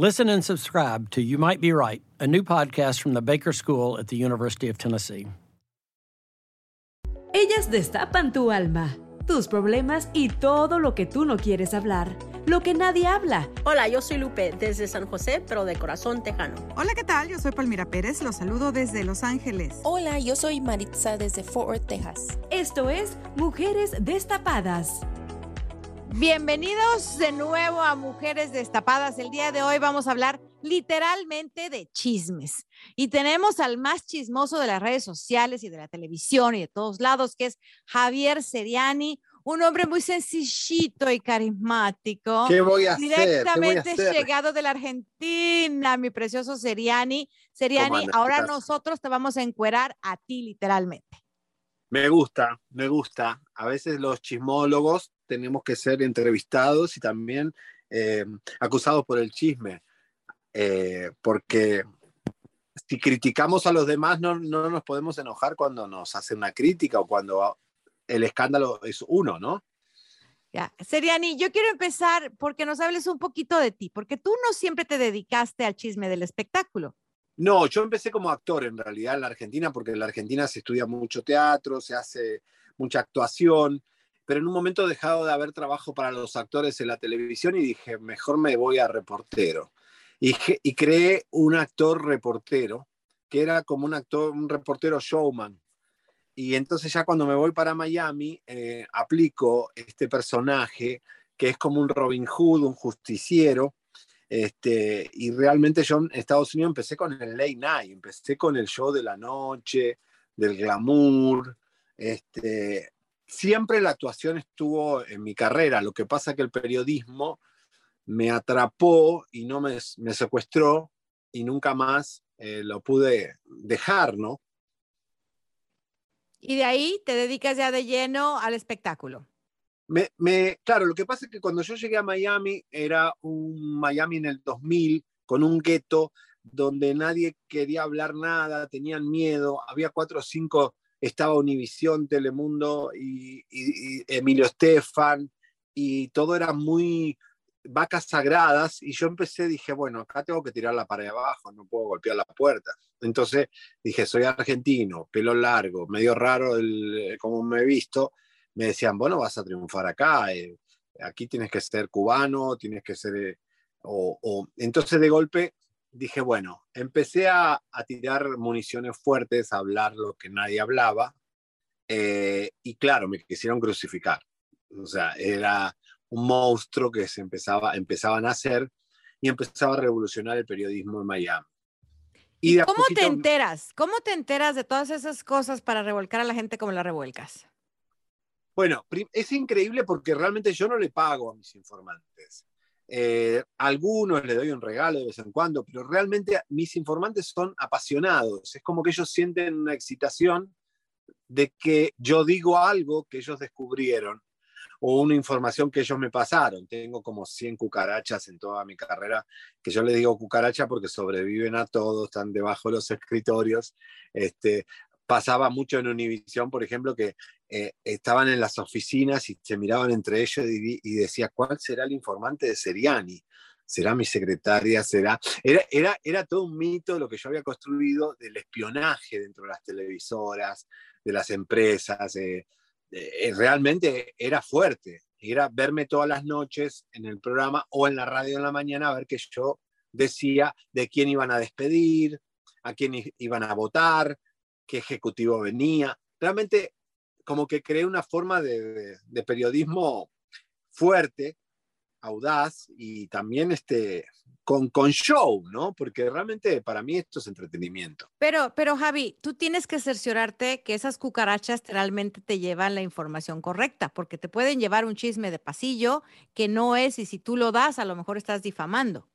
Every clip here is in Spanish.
Listen and subscribe to You Might Be Right, a new podcast from the Baker School at the University of Tennessee. Ellas destapan tu alma, tus problemas y todo lo que tú no quieres hablar, lo que nadie habla. Hola, yo soy Lupe desde San José, pero de corazón tejano. Hola, ¿qué tal? Yo soy Palmira Pérez, los saludo desde Los Ángeles. Hola, yo soy Maritza desde Fort Worth, Texas. Esto es Mujeres Destapadas. Bienvenidos de nuevo a Mujeres Destapadas. El día de hoy vamos a hablar literalmente de chismes. Y tenemos al más chismoso de las redes sociales y de la televisión y de todos lados, que es Javier Seriani, un hombre muy sencillito y carismático. ¿Qué voy a Directamente hacer? llegado de la Argentina, mi precioso Seriani. Seriani, ahora nosotros te vamos a encuerar a ti literalmente. Me gusta, me gusta. A veces los chismólogos tenemos que ser entrevistados y también eh, acusados por el chisme. Eh, porque si criticamos a los demás, no, no nos podemos enojar cuando nos hacen una crítica o cuando el escándalo es uno, ¿no? Ya, Seriani, yo quiero empezar porque nos hables un poquito de ti, porque tú no siempre te dedicaste al chisme del espectáculo. No, yo empecé como actor en realidad en la Argentina, porque en la Argentina se estudia mucho teatro, se hace mucha actuación, pero en un momento he dejado de haber trabajo para los actores en la televisión y dije, mejor me voy a reportero. Y, y creé un actor reportero, que era como un actor, un reportero showman. Y entonces ya cuando me voy para Miami, eh, aplico este personaje que es como un Robin Hood, un justiciero, este, y realmente yo en Estados Unidos empecé con el late night, empecé con el show de la noche, del glamour. Este, siempre la actuación estuvo en mi carrera. Lo que pasa que el periodismo me atrapó y no me, me secuestró y nunca más eh, lo pude dejar, ¿no? Y de ahí te dedicas ya de lleno al espectáculo. Me, me- claro, lo que pasa es que cuando yo llegué a Miami era un Miami en el 2000 con un gueto donde nadie quería hablar nada, tenían miedo, había cuatro o cinco, estaba Univisión, Telemundo y, y- y Emilio Estefan y todo era muy vacas sagradas y yo empecé, dije, bueno, acá tengo que tirar la pared abajo, no puedo golpear la puerta. Entonces dije, soy argentino, pelo largo, medio raro el, como me he visto, me decían, bueno, vas a triunfar acá, eh, aquí tienes que ser cubano, tienes que ser... eh, o- Entonces de golpe dije, bueno, empecé a, a tirar municiones fuertes, a hablar lo que nadie hablaba, eh, y claro, me quisieron crucificar. O sea, era un monstruo que se empezaba, empezaban a hacer y empezaba a revolucionar el periodismo en Miami. ¿Y cómo te enteras? ¿Cómo te enteras de todas esas cosas para revolcar a la gente como la revuelcas? Bueno, es increíble porque realmente yo no le pago a mis informantes. Eh, algunos le doy un regalo de vez en cuando, pero realmente mis informantes son apasionados. Es como que ellos sienten una excitación de que yo digo algo que ellos descubrieron o una información que ellos me pasaron. Tengo como 100 cucarachas en toda mi carrera, que yo les digo cucaracha porque sobreviven a todo, están debajo de los escritorios. Este, pasaba mucho en Univisión, por ejemplo, que eh, estaban en las oficinas y se miraban entre ellos y, y decía, ¿cuál será el informante de Seriani? ¿Será mi secretaria? ¿Será? Era, era, era todo un mito lo que yo había construido del espionaje dentro de las televisoras, de las empresas. eh, eh, realmente era fuerte. Era verme todas las noches en el programa o en la radio en la mañana a ver que yo decía de quién iban a despedir, a quién iban a votar, qué ejecutivo venía. Realmente como que creé una forma de, de periodismo fuerte, audaz y también este, con, con show, ¿no? Porque realmente para mí esto es entretenimiento. Pero, pero Javi, tú tienes que cerciorarte que esas cucarachas realmente te llevan la información correcta, porque te pueden llevar un chisme de pasillo que no es y si tú lo das, a lo mejor estás difamando.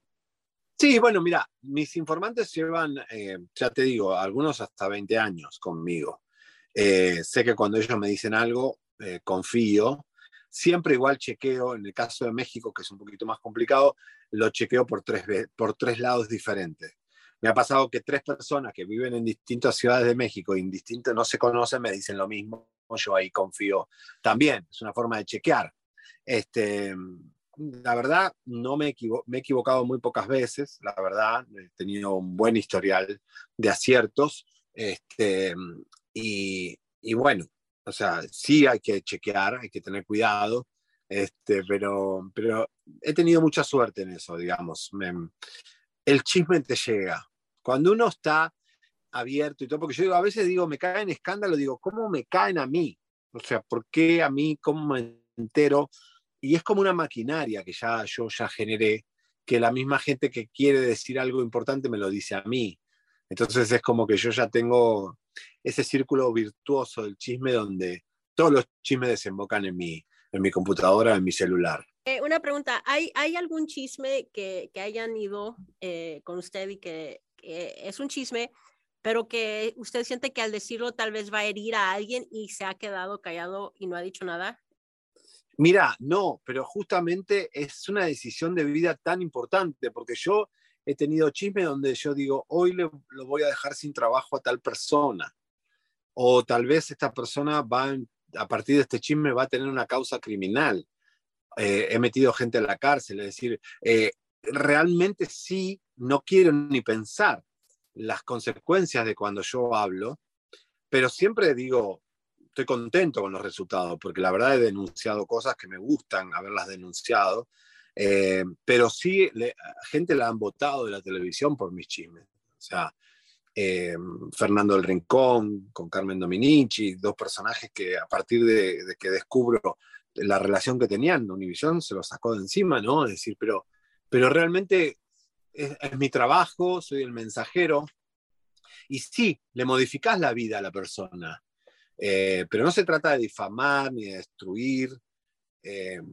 Sí, bueno, mira, mis informantes llevan, eh, ya te digo, algunos hasta 20 años conmigo. Eh, sé que cuando ellos me dicen algo, eh, confío Siempre igual chequeo, en el caso de México, que es un poquito más complicado, lo chequeo por tres, por tres lados diferentes. Me ha pasado que tres personas que viven en distintas ciudades de México, indistintas, no se conocen, me dicen lo mismo, yo ahí confío también, es una forma de chequear. Este, la verdad, no me, me he equivocado muy pocas veces, la verdad, he tenido un buen historial de aciertos, este, y, y bueno, o sea, sí hay que chequear, hay que tener cuidado, este, pero, he tenido mucha suerte en eso, digamos. el chisme te llega. Cuando uno está abierto y todo, porque yo digo, a veces digo, me caen escándalo, digo, ¿cómo me caen a mí? O sea, ¿por qué a mí? ¿Cómo me entero? Y es como una maquinaria que ya yo ya generé, que la misma gente que quiere decir algo importante me lo dice a mí. Entonces es como que yo ya tengo ese círculo virtuoso del chisme donde todos los chismes desembocan en mi, en mi computadora, en mi celular. Eh, una pregunta, ¿hay, ¿hay algún chisme que, hayan ido eh, con usted y que, es un chisme, pero que usted siente que al decirlo tal vez va a herir a alguien y se ha quedado callado y no ha dicho nada? Mira, no, pero justamente es una decisión de vida tan importante, porque yo he tenido chisme donde yo digo, hoy le, lo voy a dejar sin trabajo a tal persona. O tal vez esta persona va, a partir de este chisme, va a tener una causa criminal. Eh, he metido gente en la cárcel, es decir, eh, realmente sí, no quiero ni pensar las consecuencias de cuando yo hablo, pero siempre digo, estoy contento con los resultados, porque la verdad he denunciado cosas que me gustan haberlas denunciado, eh, pero sí, le, gente la han votado de la televisión por mis chismes. O sea, eh, Fernando del Rincón con Carmen Dominici, dos personajes que a partir de, que descubro la relación que tenían, Univision se lo sacó de encima, ¿no? Es decir, pero, pero realmente es, mi trabajo, soy el mensajero. Y sí, le modificás la vida a la persona, eh, pero no se trata de difamar ni de destruir,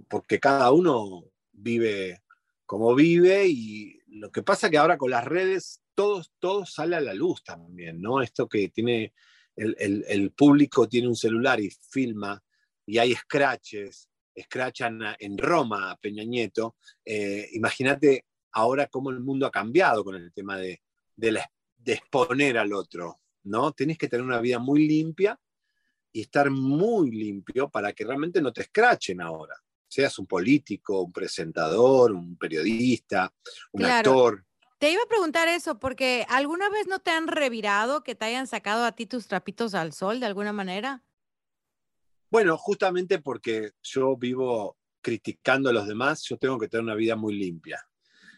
porque cada uno vive como vive y lo que pasa que ahora con las redes todo, todo sale a la luz también, ¿no? Esto que tiene el, público tiene un celular y filma y hay scratches, scratchan en Roma a Peña Nieto. Eh, imagínate ahora cómo el mundo ha cambiado con el tema de, de, de exponer al otro, ¿no? Tienes que tener una vida muy limpia y estar muy limpio para que realmente no te escrachen ahora seas un político, un presentador, un periodista, un actor. Te iba a preguntar eso, porque ¿alguna vez no te han revirado que te hayan sacado a ti tus trapitos al sol de alguna manera? Bueno, justamente porque yo vivo criticando a los demás, yo tengo que tener una vida muy limpia.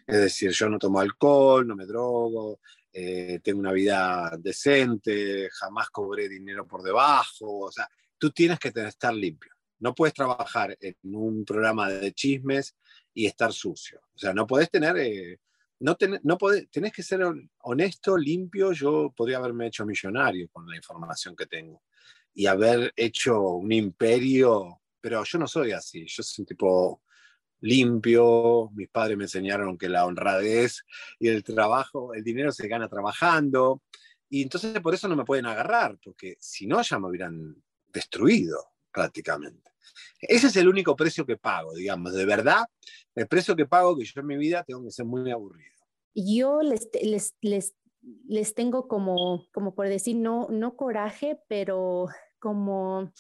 Es decir, yo no tomo alcohol, no me drogo, eh, tengo una vida decente, jamás cobré dinero por debajo. O sea, tú tienes que estar limpio. No puedes trabajar en un programa de chismes y estar sucio. O sea, no puedes tener, eh, no, no tenés que ser honesto, limpio. Yo podría haberme hecho millonario con la información que tengo y haber hecho un imperio, pero yo no soy así. Yo soy un tipo limpio. Mis padres me enseñaron que la honradez y el trabajo, el dinero se gana trabajando. Y entonces por eso no me pueden agarrar, porque si no ya me hubieran destruido prácticamente. Ese es el único precio que pago, digamos, de verdad, el precio que pago que yo en mi vida tengo que ser muy aburrido. Yo les, les, les, les tengo como, como por decir, no, no coraje, pero como,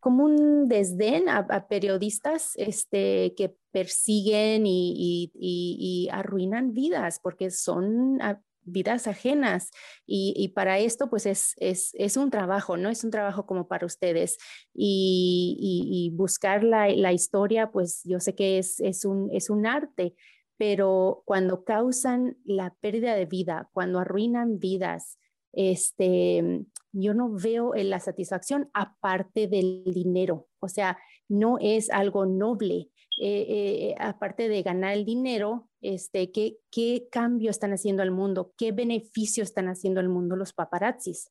como un desdén a, periodistas este, que persiguen y, arruinan vidas, porque son vidas ajenas. Y, para esto, pues es, es, es, un trabajo, ¿no? Es un trabajo como para ustedes. Y, buscar la, la, historia, pues yo sé que es, es, un, es un arte, pero cuando causan la pérdida de vida, cuando arruinan vidas, este, yo no veo la satisfacción aparte del dinero. O sea, no es algo noble. Eh, eh, aparte de ganar el dinero, este, ¿qué, ¿qué cambio están haciendo al mundo? ¿Qué beneficio están haciendo al mundo los paparazzis?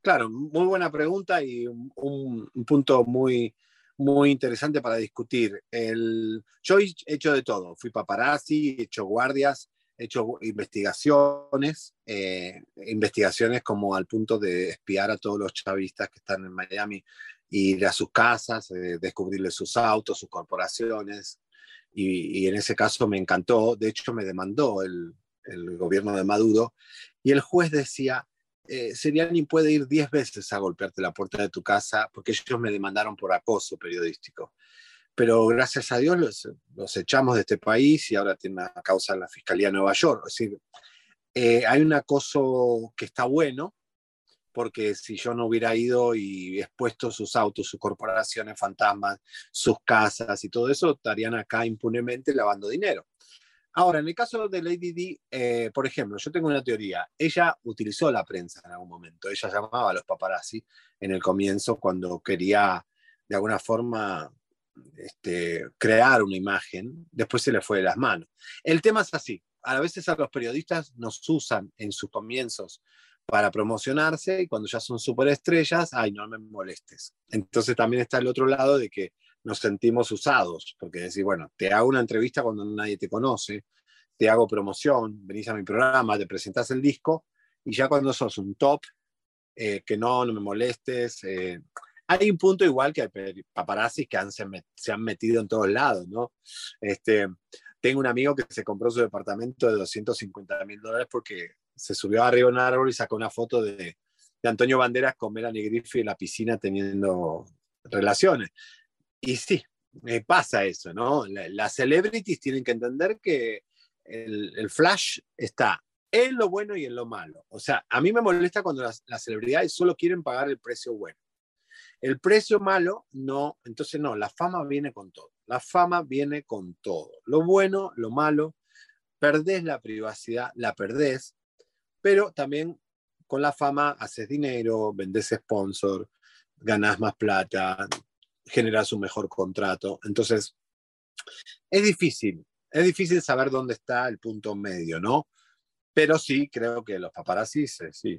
Claro, muy buena pregunta y un, un punto muy, muy interesante para discutir. El, yo he hecho de todo, fui paparazzi, he hecho guardias, hecho investigaciones, eh, investigaciones como al punto de espiar a todos los chavistas que están en Miami, ir a sus casas, eh, descubrirles sus autos, sus corporaciones, y, en ese caso me encantó, de hecho me demandó el, el gobierno de Maduro, y el juez decía, eh, Seriani puede ir 10 veces a golpearte la puerta de tu casa porque ellos me demandaron por acoso periodístico. Pero gracias a Dios los, echamos de este país y ahora tiene una causa en la Fiscalía de Nueva York. Es decir, eh, hay un acoso que está bueno, porque si yo no hubiera ido y expuesto sus autos, sus corporaciones fantasmas, sus casas y todo eso, estarían acá impunemente lavando dinero. Ahora, en el caso de Lady Di, eh, por ejemplo, yo tengo una teoría. Ella utilizó la prensa en algún momento. Ella llamaba a los paparazzi en el comienzo cuando quería, de alguna forma, este, crear una imagen. Después se le fue de las manos. El tema es así. A veces a los periodistas nos usan en sus comienzos para promocionarse y cuando ya son superestrellas, ay, no me molestes. Entonces también está el otro lado de que nos sentimos usados, porque decir, bueno, te hago una entrevista cuando nadie te conoce, te hago promoción, venís a mi programa, te presentas el disco, y ya cuando sos un top, eh, que no, no me molestes. Eh, hay un punto igual que hay paparazzis que se, han metido en todos lados, ¿no? Este, tengo un amigo que se compró su departamento de 250 mil dólares porque se subió arriba de un árbol y sacó una foto de, Antonio Banderas con Melanie Griffith en la piscina teniendo relaciones. Y sí, me pasa eso, ¿no? Las celebrities tienen que entender que el, flash está en lo bueno y en lo malo. O sea, a mí me molesta cuando las, celebridades solo quieren pagar el precio bueno. El precio malo, no, entonces no, la fama viene con todo. La fama viene con todo. Lo bueno, lo malo, perdés la privacidad, la perdés, pero también con la fama haces dinero, vendes sponsor, ganás más plata, generar su mejor contrato. Entonces, es difícil, es difícil saber dónde está el punto medio, ¿no? Pero sí, creo que los paparazzis, eh, sí,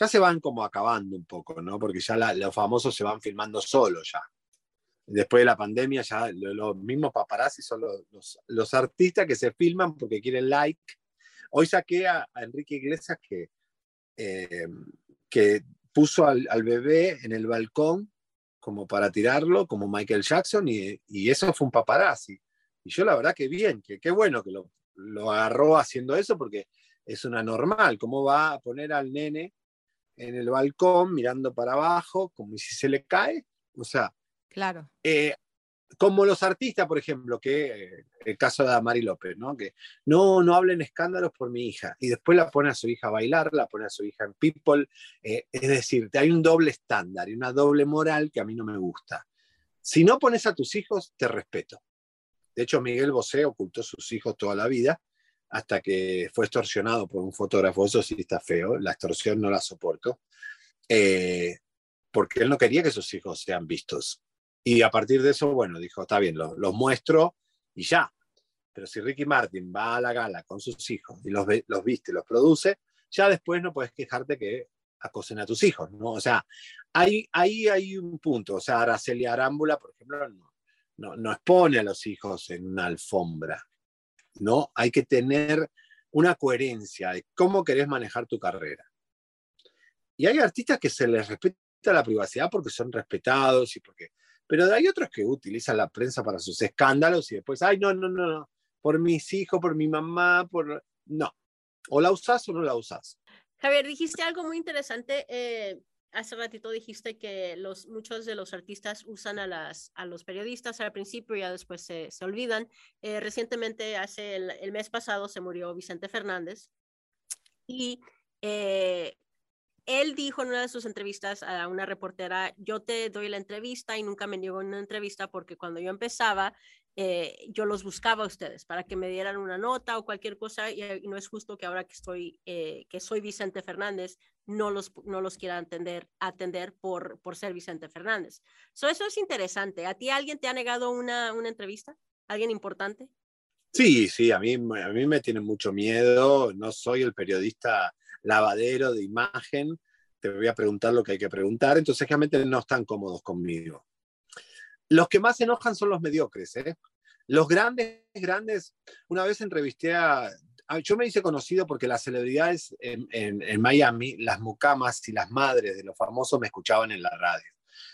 ya se van como acabando un poco, ¿no? Porque ya los famosos se van filmando solos ya. Después de la pandemia, ya los mismos paparazzi son los, los, artistas que se filman porque quieren like. Hoy saqué a, Enrique Iglesias que, eh, que puso al, al, bebé en el balcón como para tirarlo, como Michael Jackson, y, eso fue un paparazzi. Y yo la verdad que bien, que qué bueno que lo, lo, agarró haciendo eso, porque es una normal, ¿cómo va a poner al nene en el balcón mirando para abajo, como si se le cae? O sea, claro. Eh, como los artistas, por ejemplo, que eh, el caso de Mari López, ¿no? Que no, no hablen escándalos por mi hija. Y después la pone a su hija a bailar, la pone a su hija en People. Eh, es decir, hay un doble estándar y una doble moral que a mí no me gusta. Si no pones a tus hijos, te respeto. De hecho, Miguel Bosé ocultó a sus hijos toda la vida hasta que fue extorsionado por un fotógrafo. Eso sí está feo, la extorsión no la soporto. Eh, porque él no quería que sus hijos sean vistos. Y a partir de eso, bueno, dijo, está bien, los, muestro y ya. Pero si Ricky Martin va a la gala con sus hijos y los, los viste, los produce, ya después no puedes quejarte que acosen a tus hijos, ¿no? O sea, ahí, ahí hay un punto. O sea, Araceli Arámbula, por ejemplo, no, no, no expone a los hijos en una alfombra, ¿no? Hay que tener una coherencia de cómo querés manejar tu carrera. Y hay artistas que se les respeta la privacidad porque son respetados y porque pero hay otros que utilizan la prensa para sus escándalos y después, ay, no, no, no, no, por mis hijos, por mi mamá, por... No, o la usás o no la usás. Javier, dijiste algo muy interesante. Eh, hace ratito dijiste que los, muchos de los artistas usan a, las, a los periodistas al principio y ya después se, se olvidan. Eh, recientemente, hace el, mes pasado, se murió Vicente Fernández y eh, él dijo en una de sus entrevistas a una reportera, yo te doy la entrevista y nunca me niego una entrevista porque cuando yo empezaba, eh, yo los buscaba a ustedes para que me dieran una nota o cualquier cosa y, no es justo que ahora que estoy, eh, que soy Vicente Fernández, no los, no los quiera atender, atender por, por ser Vicente Fernández. So, eso es interesante. ¿A ti alguien te ha negado una, una entrevista? ¿Alguien importante? Sí, sí, a mí, a mí me tiene mucho miedo. No soy el periodista lavadero de imagen. Te voy a preguntar lo que hay que preguntar. Entonces, realmente no están cómodos conmigo. Los que más se enojan son los mediocres. ¿eh? Los grandes, grandes, una vez entrevisté a... Yo me hice conocido porque las celebridades en, Miami, las mucamas y las madres de los famosos me escuchaban en la radio.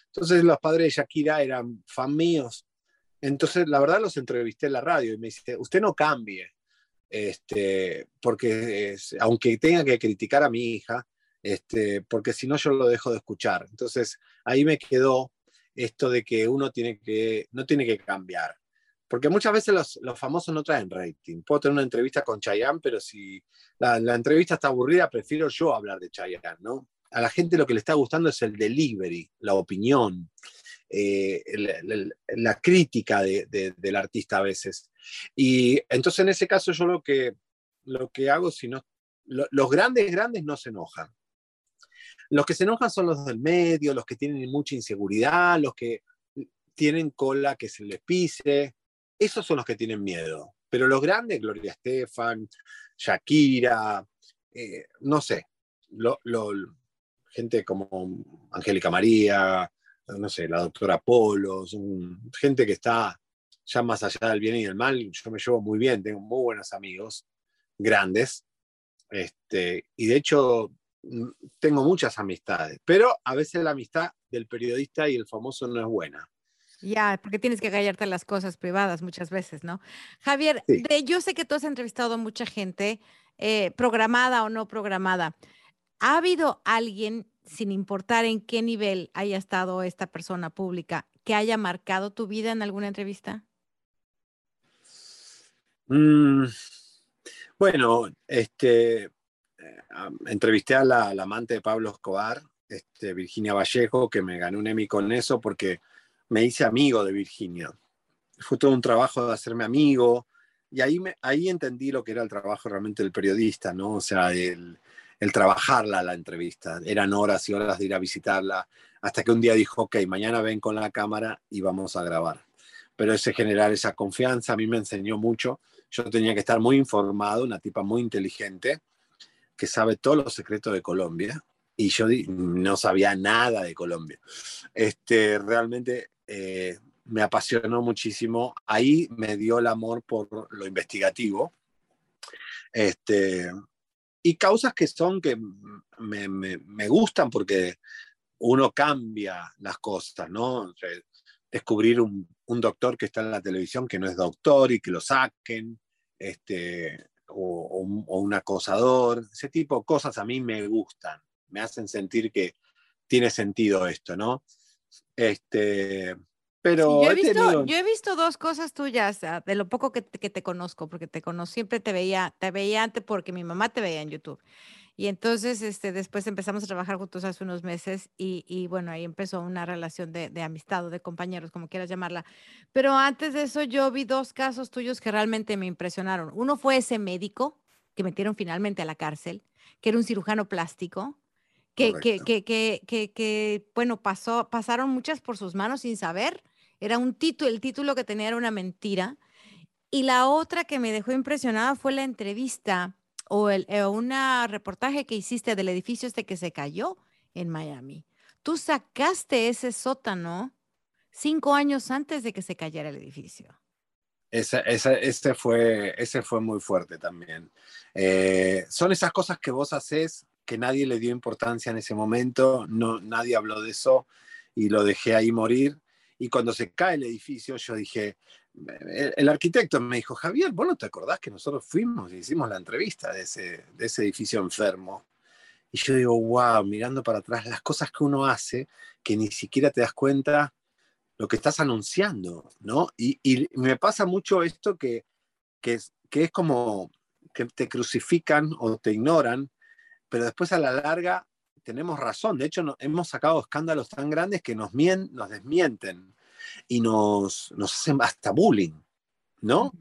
Entonces los padres de Shakira eran fan míos. Entonces, la verdad, los entrevisté en la radio y me dice, usted no cambie, este, porque aunque tenga que criticar a mi hija, este, porque si no yo lo dejo de escuchar. Entonces, ahí me quedó esto de que uno tiene que, no tiene que cambiar. Porque muchas veces los, los famosos no traen rating. Puedo tener una entrevista con Chayanne, pero si la, la, entrevista está aburrida, prefiero yo hablar de Chayanne, ¿no? A la gente lo que le está gustando es el delivery, la opinión, eh, la, crítica de, de, del artista a veces. Y entonces en ese caso yo lo que, lo que hago, si no, lo, los grandes, grandes no se enojan. Los que se enojan son los del medio, los que tienen mucha inseguridad, los que tienen cola que se les pise. Esos son los que tienen miedo. Pero los grandes, Gloria Estefan, Shakira, eh, no sé, gente como Angélica María, no sé, la doctora Polo, gente que está ya más allá del bien y del mal. Yo me llevo muy bien, tengo muy buenos amigos, grandes. Este, y de hecho, tengo muchas amistades, pero a veces la amistad del periodista y el famoso no es buena. Ya, porque tienes que callarte las cosas privadas muchas veces, ¿no? Javier, yo sé que tú has entrevistado a mucha gente, eh, programada o no programada. ¿Ha habido alguien, sin importar en qué nivel haya estado esta persona pública, que haya marcado tu vida en alguna entrevista? Mm, bueno, este, entrevisté a la, amante de Pablo Escobar, este, Virginia Vallejo, que me ganó un Emmy con eso porque me hice amigo de Virginia. Fue todo un trabajo de hacerme amigo y ahí, ahí entendí lo que era el trabajo realmente del periodista, ¿no? O sea, el, el trabajarla la entrevista. Eran horas y horas de ir a visitarla hasta que un día dijo, ok, mañana ven con la cámara y vamos a grabar. Pero ese generar esa confianza a mí me enseñó mucho. Yo tenía que estar muy informado, una tipa muy inteligente que sabe todos los secretos de Colombia y yo no sabía nada de Colombia. Este, realmente eh, me apasionó muchísimo. Ahí me dio el amor por lo investigativo. Este, y causas que son que me, me, me gustan porque uno cambia las cosas, ¿no? descubrir un, un, doctor que está en la televisión que no es doctor y que lo saquen, este, o, un acosador, ese tipo de cosas a mí me gustan, me hacen sentir que tiene sentido esto, ¿no? Este, pero yo, he visto, yo, he visto, dos cosas tuyas, de lo poco que, que te conozco, porque te conozco, siempre te veía, te veía antes porque mi mamá te veía en YouTube. Y entonces, este, después empezamos a trabajar juntos hace unos meses y, y bueno, ahí empezó una relación de, de, amistad o de compañeros, como quieras llamarla. Pero antes de eso, yo vi dos casos tuyos que realmente me impresionaron. Uno fue ese médico que metieron finalmente a la cárcel, que era un cirujano plástico, que, que, que, que, que, bueno, pasó, pasaron muchas por sus manos sin saber. Era un título, el título que tenía era una mentira. Y la otra que me dejó impresionada fue la entrevista o, el, eh, un reportaje que hiciste del edificio este que se cayó en Miami. Tú sacaste ese sótano cinco años antes de que se cayera el edificio. Ese, ese, fue, ese fue muy fuerte también. Eh, son esas cosas que vos haces que nadie le dio importancia en ese momento, no, nadie habló de eso y lo dejé ahí morir. Y cuando se cae el edificio, yo dije, el, arquitecto me dijo, Javier, ¿vos no te acordás que nosotros fuimos y hicimos la entrevista de ese, de ese edificio enfermo? Y yo digo, wow, mirando para atrás, las cosas que uno hace que ni siquiera te das cuenta lo que estás anunciando, ¿no? Y, y me pasa mucho esto que, que, es, que es como que te crucifican o te ignoran, pero después a la larga tenemos razón. De hecho, no, hemos sacado escándalos tan grandes que nos, mien, nos desmienten y nos, nos hacen hasta bullying. ¿no?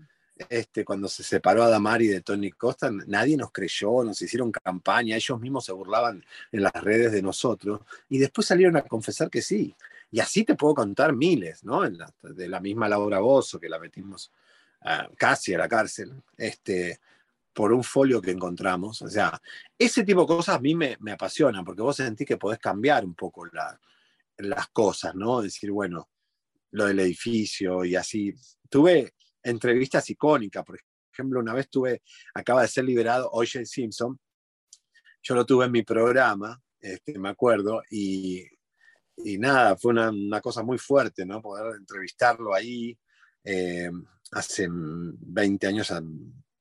Este, cuando se separó a Damari de Tony Costa, nadie nos creyó, nos hicieron campaña, ellos mismos se burlaban en las redes de nosotros y después salieron a confesar que sí. Y así te puedo contar miles, ¿no? de la misma Laura Bozo, que la metimos casi a la cárcel, este, por un folio que encontramos. O sea, ese tipo de cosas a mí me, me apasionan, porque vos sentís que podés cambiar un poco las cosas, ¿no? Decir, bueno, lo del edificio y así. Tuve entrevistas icónicas, por ejemplo, una vez tuve, acaba de ser liberado O.J. Simpson, yo lo tuve en mi programa, este, me acuerdo, y, y nada, fue una, una, cosa muy fuerte, ¿no? Poder entrevistarlo ahí eh, hace 20 años,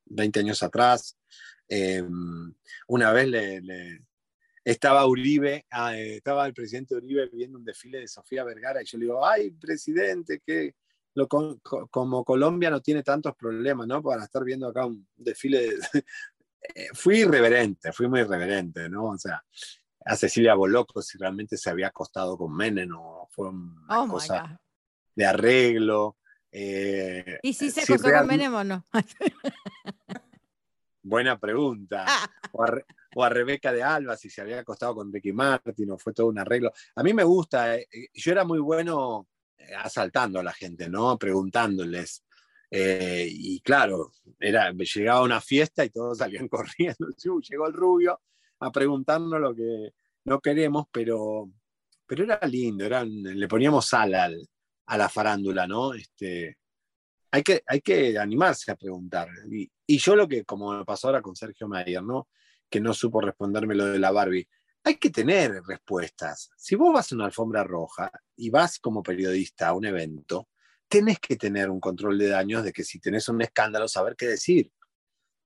20 años atrás. Eh, una vez le, estaba Uribe, ah, estaba el presidente Uribe viendo un desfile de Sofía Vergara y yo le digo, ay, presidente, que lo, como Colombia no tiene tantos problemas, ¿no? Para estar viendo acá un desfile. Eh, fui irreverente, fui muy irreverente, ¿no? O sea, a Cecilia Boloco si realmente se había acostado con Menem o fue una oh cosa de arreglo. Eh, ¿Y si se acostó con Menem o no? Buena pregunta. O a, Rebeca de Alba, si se había acostado con Ricky Martin o fue todo un arreglo. A mí me gusta, eh, eh, yo era muy bueno asaltando a la gente, ¿no? Preguntándoles. y claro, era, llegaba a una fiesta y todos salían corriendo. Llegó el rubio a preguntarnos lo que no queremos, pero, pero era lindo, le poníamos sal a la farándula, ¿no? Este, hay que, hay que animarse a preguntar. Y, yo lo que, como me pasó ahora con Sergio Mayer, ¿no? Que no supo responderme lo de la Barbie. Hay que tener respuestas. Si vos vas a una alfombra roja y vas como periodista a un evento, tenés que tener un control de daños de que si tenés un escándalo, saber qué decir.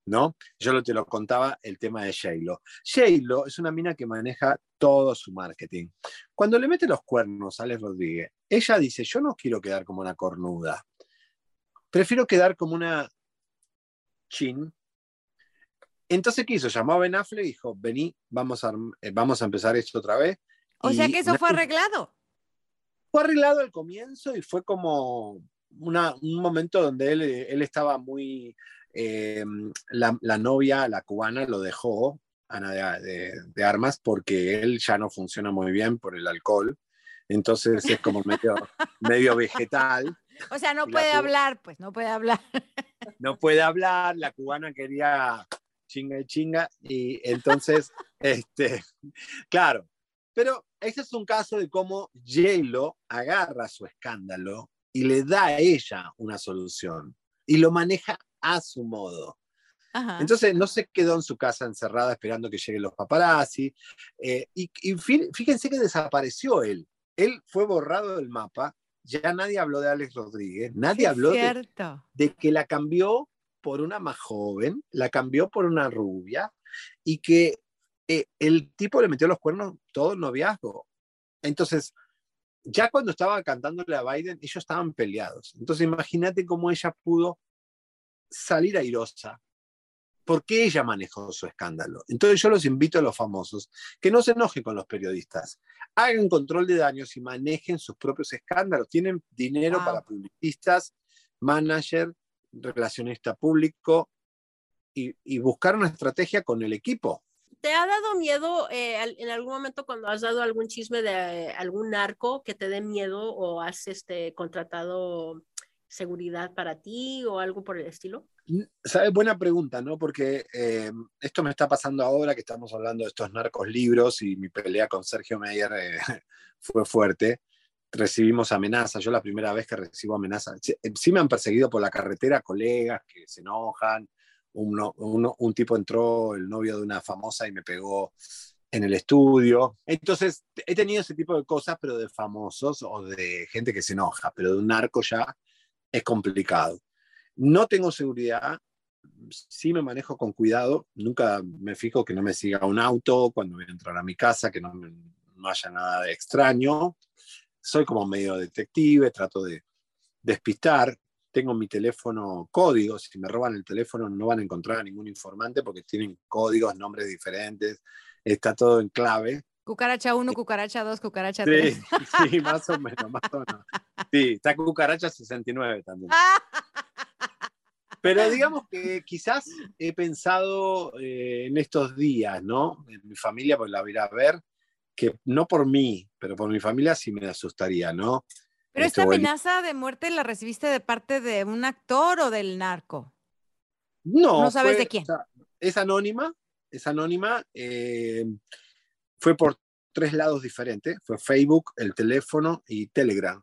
¿no? Yo te lo contaba el tema de Shaylo. Shaylo es una mina que maneja todo su marketing. Cuando le mete los cuernos a Alex Rodríguez, ella dice, yo no quiero quedar como una cornuda. Prefiero quedar como una chin. Entonces, ¿qué hizo? Llamó a Ben Affleck y dijo, vení, vamos a, eh, vamos a empezar esto otra vez. O sea que eso fue arreglado. Fue arreglado al comienzo y fue como una, un momento donde él, él estaba muy... Eh, la, la, novia, la cubana, lo dejó, Ana de, de, Armas, porque él ya no funciona muy bien por el alcohol. Entonces es como medio, medio vegetal. O sea, no puede hablar, pues no puede hablar. No puede hablar, la cubana quería chinga y chinga, y entonces, este, claro, pero ese es un caso de cómo J-Lo agarra su escándalo y le da a ella una solución y lo maneja a su modo. Entonces no se quedó en su casa encerrada esperando que lleguen los paparazzi. Eh, y, y, fíjense que desapareció él. Él fue borrado del mapa ya nadie habló de Alex Rodríguez, nadie habló de, que la cambió por una más joven, la cambió por una rubia y que eh, el tipo le metió los cuernos todo el noviazgo. Entonces, ya cuando estaba cantándole a Biden, ellos estaban peleados. Entonces, imagínate cómo ella pudo salir airosa porque ella manejó su escándalo. Entonces yo los invito a los famosos que no se enojen con los periodistas, hagan control de daños y manejen sus propios escándalos. Tienen dinero para publicistas, manager, relacionista público y, buscar una estrategia con el equipo. ¿Te ha dado miedo eh, en algún momento cuando has dado algún chisme de algún narco que te dé miedo o has este, contratado seguridad para ti o algo por el estilo? ¿Sabes? Buena pregunta, ¿no? Porque eh, esto me está pasando ahora que estamos hablando de estos narcos libros y mi pelea con Sergio Meyer eh, fue fuerte. Recibimos amenazas. Yo la primera vez que recibo amenazas, eh, sí, me han perseguido por la carretera colegas que se enojan. Uno, un tipo entró, el novio de una famosa, y me pegó en el estudio. Entonces, he tenido ese tipo de cosas, pero de famosos o de gente que se enoja, pero de un narco ya es complicado. No tengo seguridad, sí me manejo con cuidado, nunca me fijo que no me siga un auto cuando voy a entrar a mi casa, que no, no haya nada de extraño. Soy como medio detective, trato de despistar. Tengo mi teléfono código, si me roban el teléfono no van a encontrar a ningún informante porque tienen códigos, nombres diferentes, está todo en clave. Cucaracha 1, cucaracha 2, cucaracha 3. Sí, sí, más o menos, más o menos. Sí, está cucaracha 69 también. Pero digamos que quizás he pensado eh, en estos días, ¿no? En mi familia, pues la voy a ver, que no por mí, pero por mi familia sí me asustaría, ¿no? Pero Este, esta amenaza de muerte la recibiste de parte de un actor o del narco. No, No sabes fue- de quién. o sea, es anónima, es anónima. eh, fue por tres lados diferentes. Fue Facebook, el teléfono y Telegram.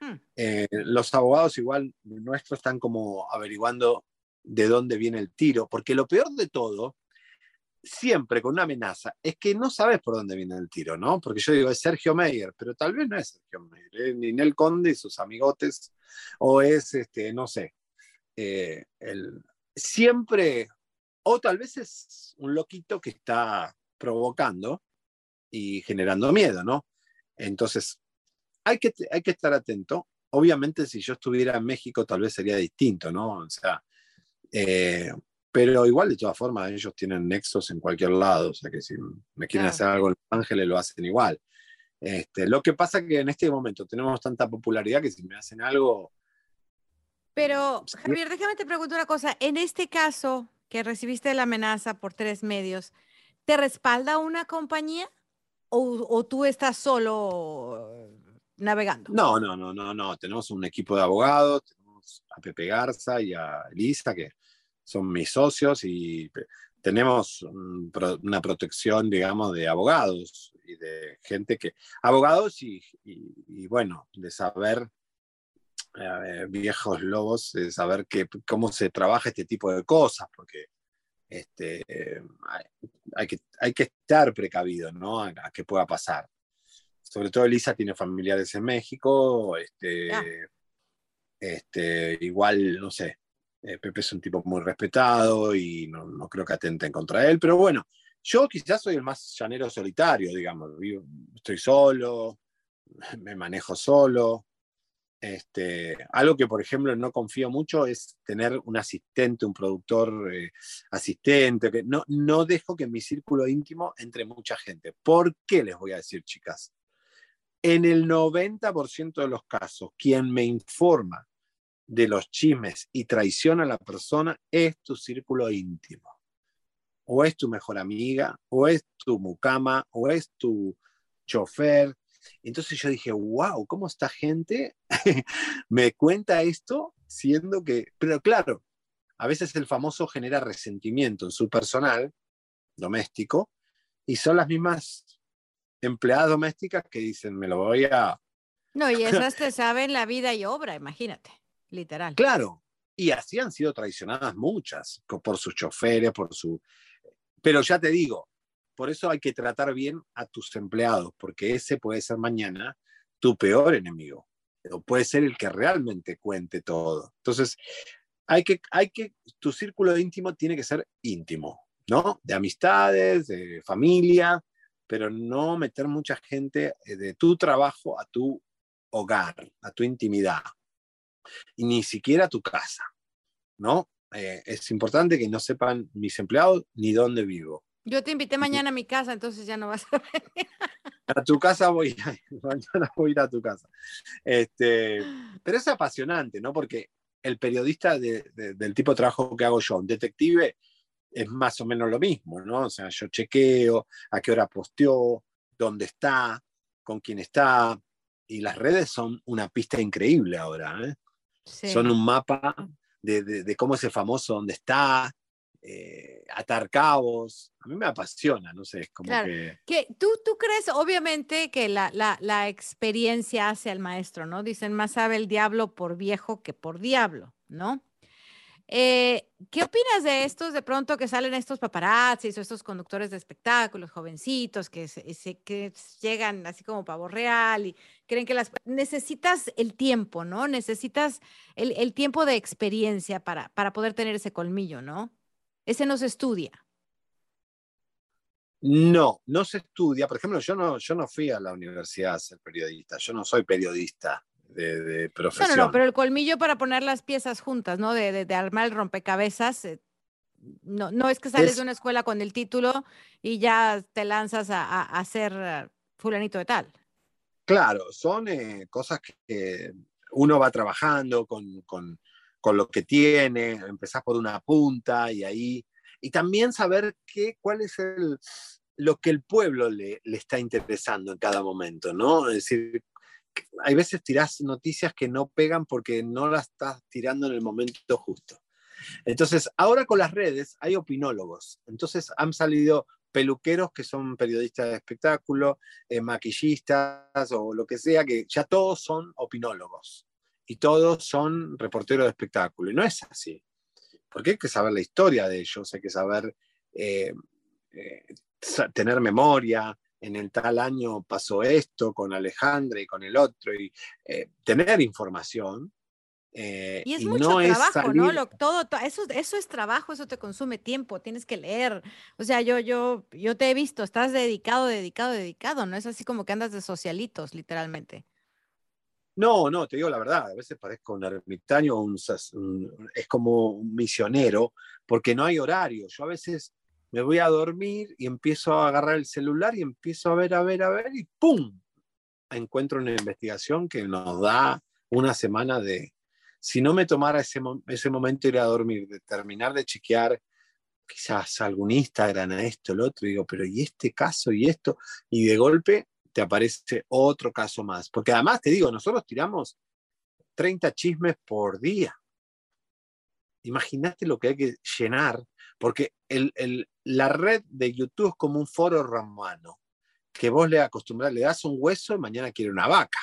Hmm. Eh, los abogados igual nuestros están como averiguando de dónde viene el tiro, porque lo peor de todo, siempre con una amenaza, es que no sabes por dónde viene el tiro, ¿no? Porque yo digo, es Sergio Meyer, pero tal vez no es Sergio Meyer, es Ninel Conde y sus amigotes, o es, este, no sé, eh, el, siempre, o tal vez es un loquito que está provocando y generando miedo, ¿no? Entonces, hay que, hay que estar atento. Obviamente, si yo estuviera en México, tal vez sería distinto, ¿no? O sea, eh, pero igual, de todas formas, ellos tienen nexos en cualquier lado, o sea que si me quieren Claro. hacer algo en Los Ángeles, lo hacen igual. Este, lo que pasa que en este momento tenemos tanta popularidad que si me hacen algo, Pero. Javier, déjame te pregunto una cosa. En este caso, que recibiste la amenaza por tres medios, ¿te respalda una compañía o, o tú estás solo eh, navegando? No, no, no, no, no. Tenemos un equipo de abogados, tenemos a Pepe Garza y a Elisa, que son mis socios, y pe- tenemos una protección, digamos, de abogados y de gente que. Abogados y, y- y, bueno, de saber, eh, viejos lobos, de saber que, cómo se trabaja este tipo de cosas, porque. Este, eh, hay, que, hay que estar precavido, ¿no? A, a que pueda pasar sobre todo Elisa tiene familiares en México, este, Ya. este, igual, no sé, eh, Pepe es un tipo muy respetado y no, creo que atenten contra él, pero bueno, yo quizás soy el más llanero solitario, digamos, vivo- estoy solo, me manejo solo. Este, algo que, por ejemplo, no confío mucho es tener un asistente, un productor eh, asistente, que no, no dejo que en mi círculo íntimo entre mucha gente. ¿Por qué les voy a decir, chicas? En el 90% de los casos, quien me informa de los chismes y traiciona a la persona es tu círculo íntimo. O es tu mejor amiga, o es tu mucama, o es tu chofer. Entonces yo dije, wow, ¿cómo esta gente me cuenta esto siendo que... Pero claro, a veces el famoso genera resentimiento en su personal doméstico y son las mismas empleadas domésticas que dicen, me lo voy a... No, y esas te saben la vida y obra, imagínate, literal. Claro, y así han sido traicionadas muchas por sus choferes, por su... Pero ya te digo, por eso hay que tratar bien a tus empleados, porque ese puede ser mañana tu peor enemigo, o puede ser el que realmente cuente todo. Entonces, hay que, hay que, tu círculo íntimo tiene que ser íntimo, ¿no? De amistades, de familia, pero no meter mucha gente eh, de tu trabajo a tu hogar, a tu intimidad, y ni siquiera tu casa, ¿no? Eh, es importante que no sepan mis empleados ni dónde vivo. Yo te invité mañana a mi casa, entonces ya no vas a venir. A tu casa voy a mañana voy a ir a tu casa. Este, pero es apasionante, ¿no? Porque el periodista de- de- del tipo de trabajo que hago yo, un detective, es más o menos lo mismo, ¿no? O sea, yo chequeo a qué hora posteó, dónde está, con quién está, y las redes son una pista increíble ahora, ¿eh? Sí. Son un mapa de, de- de cómo ese famoso dónde está, eh, atar cabos. A mí me apasiona, no sé, es como Claro. que... Que tú, tú crees, obviamente, que la, la, la experiencia hace al maestro, ¿no? Dicen, más sabe el diablo por viejo que por diablo, ¿no? Eh, ¿Qué opinas de estos, de pronto que salen estos paparazzis o estos conductores de espectáculos, jovencitos, que, llegan así como pavo real y creen que las... Necesitas el tiempo, ¿no? Necesitas el, el tiempo de experiencia para, para poder tener ese colmillo, ¿no? Ese no se estudia. No, no se estudia. Por ejemplo, yo no, yo no fui a la universidad a ser periodista. Yo no soy periodista de, profesión. no, no, pero el colmillo para poner las piezas juntas, ¿no? De, de, de armar el rompecabezas. eh, no, no es que sales Es- de una escuela con el título y ya te lanzas a, a, a ser eh, fulanito de tal. Claro, son eh, cosas que uno va trabajando con, con- con lo que tiene, empezás por una punta y ahí, y también saber qué, cuál es el, lo que el pueblo le, le está interesando en cada momento, ¿no? Es decir, hay veces tirás noticias que no pegan porque no las estás tirando en el momento justo. Entonces, ahora con las redes hay opinólogos. Entonces, han salido peluqueros que son periodistas de espectáculo, eh, maquillistas o lo que sea, que ya todos son opinólogos y todos son reporteros de espectáculo. Y no es así, porque hay que saber la historia de ellos, hay que saber eh, eh, tener memoria, en el tal año pasó esto con Alejandra y con el otro, y tener información eh, y es mucho trabajo, ¿no? todo, eso, eso es trabajo, eso te consume tiempo, tienes que leer. O sea, yo, yo, yo te he visto, estás dedicado, dedicado, dedicado, no es así como que andas de socialitos, literalmente. No, no, te digo la verdad, a veces parezco un ermitaño, un, es como un misionero, porque no hay horario. Yo a veces me voy a dormir y empiezo a agarrar el celular y empiezo a ver, a ver, a ver, y ¡pum! Encuentro una investigación que nos da una semana de, si no me tomara ese, ese momento ir a dormir, de terminar de chequear quizás algún Instagram, a esto, el otro, digo, pero ¿y este caso y esto? Y de golpe te aparece otro caso más. Porque además te digo, nosotros tiramos 30 chismes por día. Imagínate lo que hay que llenar, porque el, el, la red de YouTube es como un foro romano, que vos le acostumbras, le das un hueso y mañana quiere una vaca.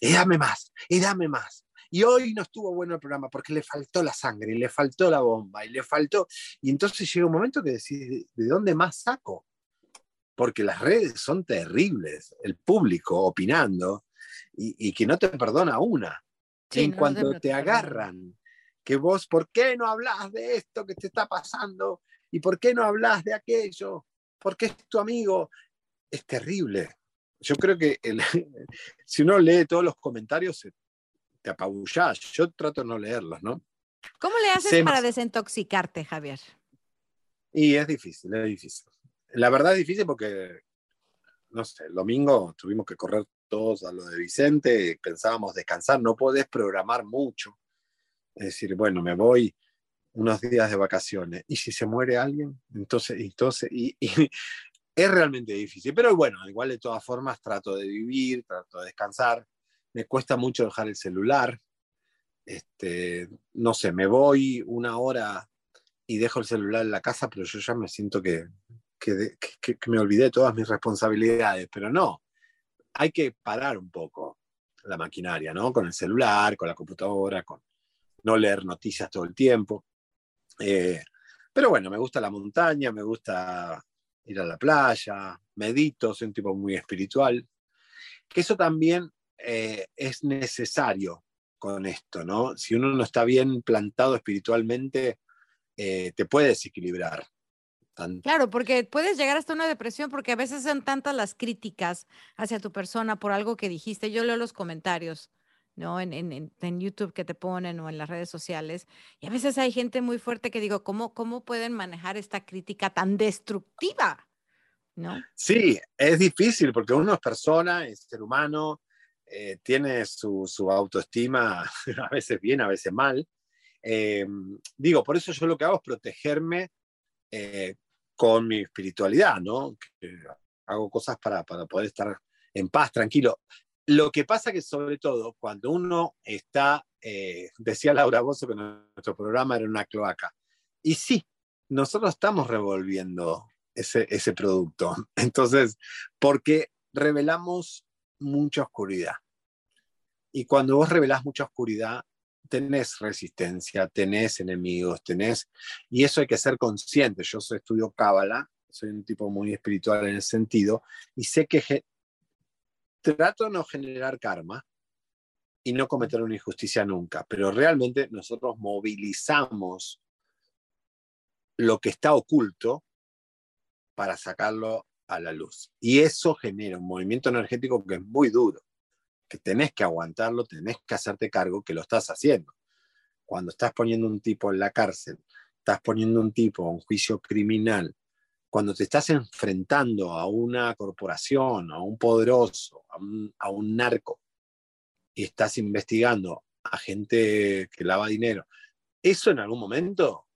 Y dame más, y dame más. Y hoy no estuvo bueno el programa porque le faltó la sangre, y le faltó la bomba, y le faltó. Y entonces llega un momento que decís, ¿de dónde más saco? Porque las redes son terribles, el público opinando y, que no te perdona una. en cuanto te agarran, que vos, ¿por qué no hablas de esto que te está pasando? ¿Y por qué no hablas de aquello? Porque es tu amigo. Es terrible. Yo creo que si uno lee todos los comentarios, te apabullás. Yo trato de no leerlos, ¿no? ¿Cómo le haces para desintoxicarte, Javier? Y es difícil, es difícil. La verdad es difícil porque, no sé, el domingo tuvimos que correr todos a lo de Vicente, pensábamos descansar, no podés programar mucho. Es decir, bueno, me voy unos días de vacaciones. ¿Y si se muere alguien? Entonces, entonces es realmente difícil. Pero bueno, igual de todas formas trato de vivir, trato de descansar me cuesta mucho dejar el celular. Este, no sé, me voy una hora y dejo el celular en la casa, pero yo ya me siento que, que, me olvidé todas mis responsabilidades. Pero no, hay que parar un poco la maquinaria, ¿no? Con el celular, con la computadora, con no leer noticias todo el tiempo. Eh, pero bueno, me gusta la montaña, me gusta ir a la playa, medito, soy un tipo muy espiritual. Que eso también eh, es necesario con esto, ¿no? Si uno no está bien plantado espiritualmente, eh, te puede desequilibrar. Claro, porque puedes llegar hasta una depresión porque a veces son tantas las críticas hacia tu persona por algo que dijiste. Yo leo los comentarios, ¿no? En, en, en, YouTube que te ponen o en las redes sociales. Y a veces hay gente muy fuerte que digo, ¿cómo, cómo pueden manejar esta crítica tan destructiva? ¿No? Sí, es difícil porque uno es persona, es ser humano, eh, tiene su, autoestima a veces bien, a veces mal. Eh, digo, por eso yo lo que hago es protegerme eh, con mi espiritualidad, ¿no? hago cosas para, para poder estar en paz, tranquilo. Lo que pasa que sobre todo cuando uno está, decía Laura Bozo que nuestro programa era una cloaca, y sí, nosotros estamos revolviendo ese, ese producto. Entonces, porque revelamos mucha oscuridad. Y cuando vos revelás mucha oscuridad, tenés resistencia, tenés enemigos, tenés... Y eso hay que ser consciente. Yo soy, estudio Cábala, soy un tipo muy espiritual en ese sentido, y sé que trato de no generar karma y no cometer una injusticia nunca, pero realmente nosotros movilizamos lo que está oculto para sacarlo a la luz. Y eso genera un movimiento energético que es muy duro, que tenés que aguantarlo, tenés que hacerte cargo que lo estás haciendo. Cuando estás poniendo un tipo en la cárcel, estás poniendo un tipo a un juicio criminal, cuando te estás enfrentando a una corporación, a un poderoso, a un, narco, y estás investigando a gente que lava dinero. Eso en algún momento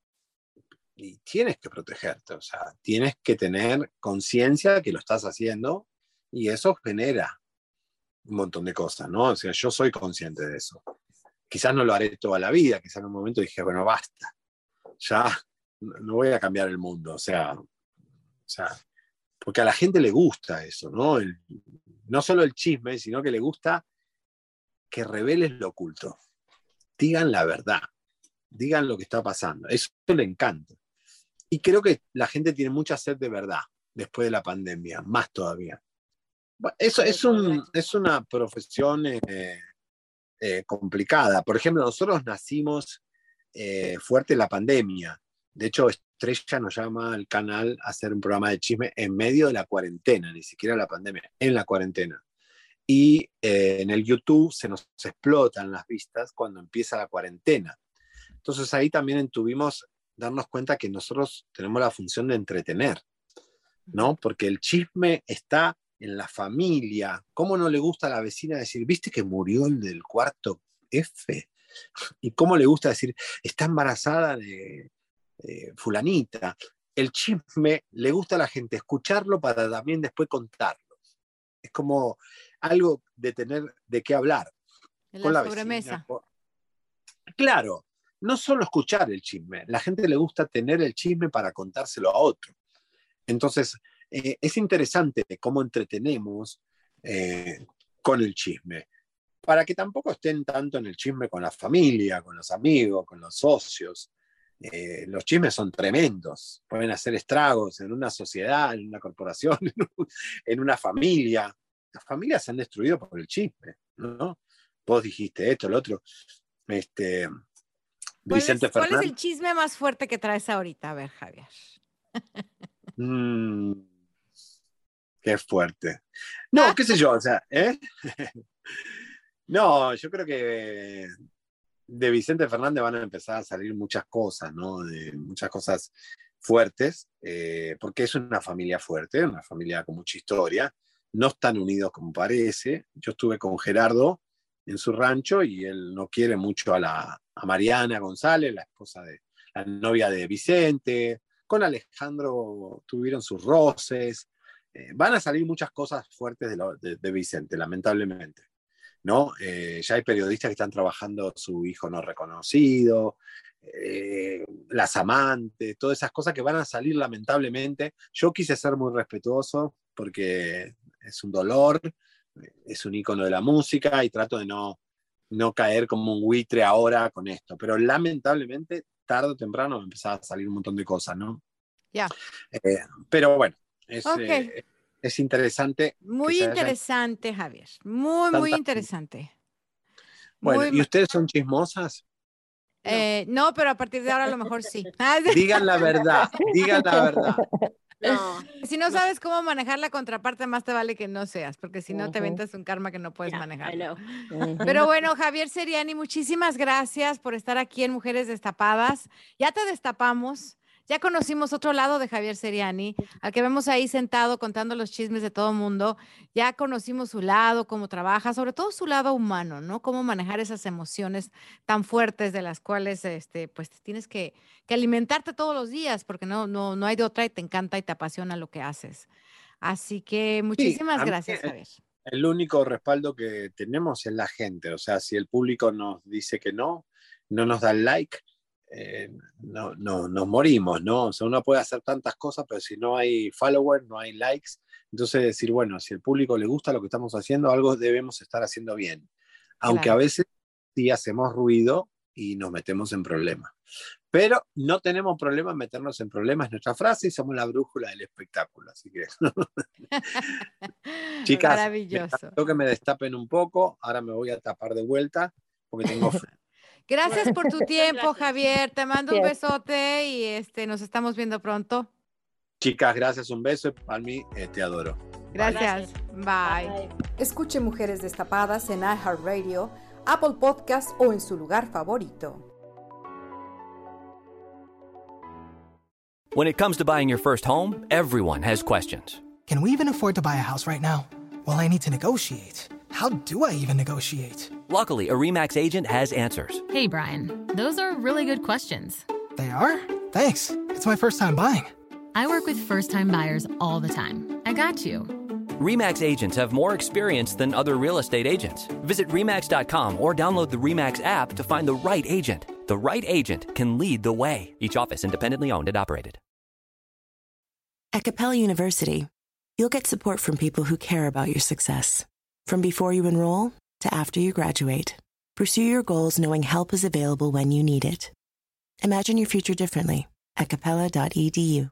tienes que protegerte, o sea, tienes que tener conciencia que lo estás haciendo y eso genera un montón de cosas, ¿no? O sea, yo soy consciente de eso. Quizás no lo haré toda la vida, quizás en un momento dije, bueno, basta, ya no voy a cambiar el mundo, o sea, o sea porque a la gente le gusta eso, ¿no? no solo el chisme, sino que le gusta que reveles lo oculto. Digan la verdad, digan lo que está pasando. Eso le encanta. Y creo que la gente tiene mucha sed de verdad después de la pandemia, más todavía. Eso es, un, es una profesión eh, eh, complicada. Por ejemplo, nosotros nacimos eh, fuerte la pandemia. De hecho, Estrella nos llama al canal a hacer un programa de chisme en medio de la cuarentena, ni siquiera la pandemia, en la cuarentena. Y en el YouTube se nos explotan las vistas cuando empieza la cuarentena. Entonces ahí también tuvimos darnos cuenta que nosotros tenemos la función de entretener, ¿no? Porque el chisme está en la familia. ¿Cómo no le gusta a la vecina decir, viste que murió el del cuarto F? ¿Y cómo le gusta decir, está embarazada de fulanita? El chisme le gusta a la gente escucharlo para también después contarlo. Es como algo de tener de qué hablar. En la, sobremesa. Claro, no solo escuchar el chisme, la gente le gusta tener el chisme para contárselo a otro. Entonces, eh, es interesante cómo entretenemos eh, con el chisme, para que tampoco estén tanto en el chisme con la familia, con los amigos, con los socios. Eh, los chismes son tremendos, pueden hacer estragos en una sociedad, en una corporación, en una familia. Las familias se han destruido por el chisme, ¿no? Vos dijiste esto, lo otro. Este, ¿Cuál, es, el chisme más fuerte que traes ahorita? A ver, Javier. Mm, qué fuerte. No, qué sé yo, o sea, ¿eh? no, yo creo que de Vicente Fernández van a empezar a salir muchas cosas, ¿no? Muchas cosas fuertes, eh, porque es una familia fuerte, una familia con mucha historia. No están unidos como parece. Yo estuve con Gerardo en su rancho y él no quiere mucho a, la, Mariana González, la esposa de la novia de Vicente. Con Alejandro tuvieron sus roces. Eh, van a salir muchas cosas fuertes de, Vicente, lamentablemente. ¿No? Eh, ya hay periodistas que están trabajando su hijo no reconocido, eh, las amantes, todas esas cosas que van a salir lamentablemente. Yo quise ser muy respetuoso porque es un dolor, es un icono de la música y trato de no, no caer como un buitre ahora con esto. Pero lamentablemente, tarde o temprano me empezaba a salir un montón de cosas, ¿no? Ya. Eh, pero bueno, es, eh, es interesante. Muy interesante, Javier. Muy, muy interesante. Bueno, ¿y ustedes son chismosas? Eh, no, pero a partir de ahora a lo mejor sí. digan la verdad, digan la verdad. No. Si no sabes cómo manejar la contraparte, más te vale que no seas, porque si no te ventas un karma que no puedes manejar. Pero bueno, Javier Seriani, muchísimas gracias por estar aquí en Mujeres Destapadas. Ya te destapamos. Ya conocimos otro lado de Javier Seriani, al que vemos ahí sentado contando los chismes de todo el mundo. Ya conocimos su lado, cómo trabaja, sobre todo su lado humano, ¿no? Cómo manejar esas emociones tan fuertes de las cuales, este, pues tienes que, alimentarte todos los días, porque no, no, no hay de otra y te encanta y te apasiona lo que haces. Así que muchísimas gracias, Javier. El único respaldo que tenemos es la gente, o sea, si el público nos dice que no, no nos da like, eh, no, no, nos morimos, ¿no? O sea, uno puede hacer tantas cosas, pero si no hay followers, no hay likes, entonces decir, bueno, si al público le gusta lo que estamos haciendo, algo debemos estar haciendo bien. Aunque a veces sí hacemos ruido y nos metemos en problemas. Pero no tenemos problema en meternos en problemas, nuestra frase y somos la brújula del espectáculo. Así que, chicas, Maravilloso. que me destapen un poco, ahora me voy a tapar de vuelta porque tengo Gracias por tu tiempo, Javier. Te mando un besote y este, nos estamos viendo pronto. Chicas, gracias, un beso. Para mí, eh, te adoro. Gracias. Bye. Escuche Mujeres Destapadas en iHeartRadio, Apple Podcast o en su lugar favorito. When it comes to buying your first home, everyone has questions. Can we even afford to buy a house right now? Well, I need to negotiate. How do I even negotiate? Luckily, a REMAX agent has answers. Hey, Brian, those are really good questions. They are? Thanks. It's my first time buying. I work with first time buyers all the time. I got you. REMAX agents have more experience than other real estate agents. Visit REMAX.com or download the REMAX app to find the right agent. The right agent can lead the way. Each office independently owned and operated. At Capella University, you'll get support from people who care about your success. From before you enroll to after you graduate, pursue your goals knowing help is available when you need it. Imagine your future differently at capella.edu.